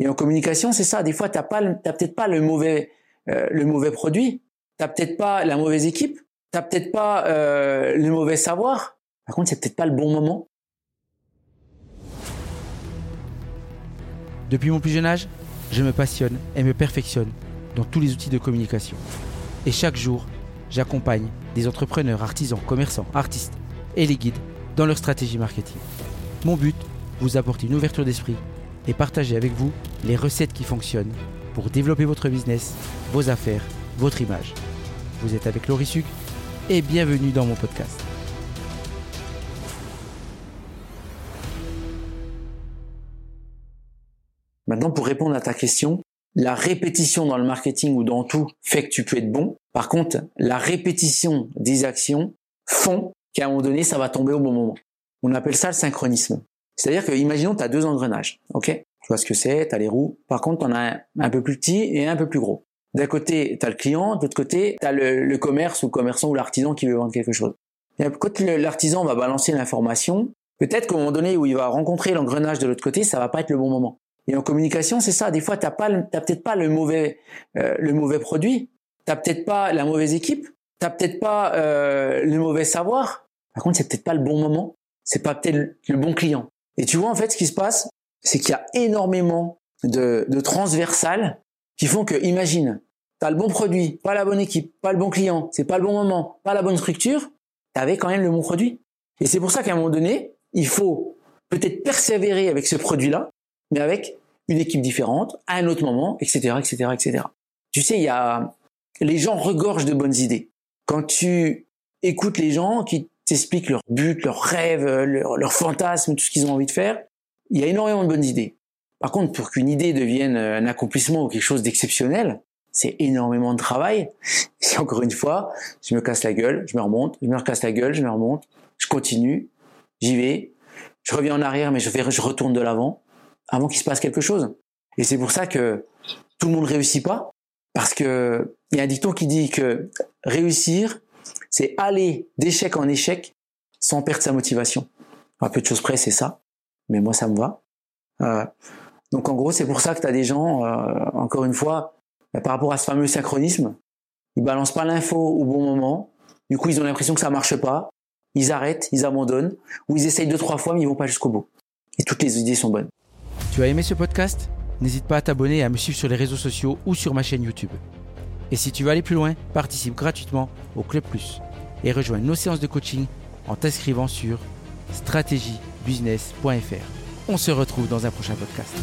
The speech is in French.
Et en communication, c'est ça. Des fois, t'as pas, peut-être pas le mauvais, euh, le mauvais produit. T'as peut-être pas la mauvaise équipe. T'as peut-être pas euh, le mauvais savoir. Par contre, c'est peut-être pas le bon moment. Depuis mon plus jeune âge, je me passionne et me perfectionne dans tous les outils de communication. Et chaque jour, j'accompagne des entrepreneurs, artisans, commerçants, artistes et les guides dans leur stratégie marketing. Mon but, vous apporter une ouverture d'esprit et partager avec vous les recettes qui fonctionnent pour développer votre business, vos affaires, votre image. Vous êtes avec Laurie Suc et bienvenue dans mon podcast. Maintenant, pour répondre à ta question, la répétition dans le marketing ou dans tout fait que tu peux être bon. Par contre, la répétition des actions font qu'à un moment donné, ça va tomber au bon moment. On appelle ça le synchronisme. C'est-à-dire que, imaginons, tu as deux engrenages, ok? Tu vois ce que c'est, tu as les roues. Par contre, tu en as un, un, peu plus petit et un peu plus gros. D'un côté, tu as le client, de l'autre côté, tu as le, le, commerce ou le commerçant ou l'artisan qui veut vendre quelque chose. Et quand l'artisan va balancer l'information, peut-être qu'au moment donné où il va rencontrer l'engrenage de l'autre côté, ça va pas être le bon moment. Et en communication, c'est ça. Des fois, t'as pas, t'as peut-être pas le mauvais, euh, le mauvais produit. T'as peut-être pas la mauvaise équipe. T'as peut-être pas euh, le mauvais savoir. Par contre, c'est peut-être pas le bon moment. C'est pas peut-être le bon client. Et tu vois, en fait, ce qui se passe, c'est qu'il y a énormément de, de transversales qui font que, imagine, t'as le bon produit, pas la bonne équipe, pas le bon client, c'est pas le bon moment, pas la bonne structure, t'avais quand même le bon produit. Et c'est pour ça qu'à un moment donné, il faut peut-être persévérer avec ce produit-là, mais avec une équipe différente, à un autre moment, etc., etc., etc. Tu sais, il y a, les gens regorgent de bonnes idées. Quand tu écoutes les gens qui t'expliquent leurs buts, leurs rêves, leurs, leurs fantasmes, tout ce qu'ils ont envie de faire, il y a énormément de bonnes idées. Par contre, pour qu'une idée devienne un accomplissement ou quelque chose d'exceptionnel, c'est énormément de travail. Et encore une fois, je me casse la gueule, je me remonte, je me recasse la gueule, je me remonte, je continue, j'y vais, je reviens en arrière, mais je, vais, je retourne de l'avant avant qu'il se passe quelque chose. Et c'est pour ça que tout le monde réussit pas, parce que il y a un dicton qui dit que réussir, c'est aller d'échec en échec sans perdre sa motivation. À peu de choses près, c'est ça. Mais moi, ça me va. Euh, donc en gros, c'est pour ça que tu as des gens, euh, encore une fois, bah, par rapport à ce fameux synchronisme, ils balancent pas l'info au bon moment. Du coup, ils ont l'impression que ça marche pas. Ils arrêtent, ils abandonnent, ou ils essayent deux, trois fois, mais ils vont pas jusqu'au bout. Et toutes les idées sont bonnes. Tu as aimé ce podcast? N'hésite pas à t'abonner et à me suivre sur les réseaux sociaux ou sur ma chaîne YouTube. Et si tu veux aller plus loin, participe gratuitement au Club Plus et rejoins nos séances de coaching en t'inscrivant sur stratégiebusiness.fr. On se retrouve dans un prochain podcast.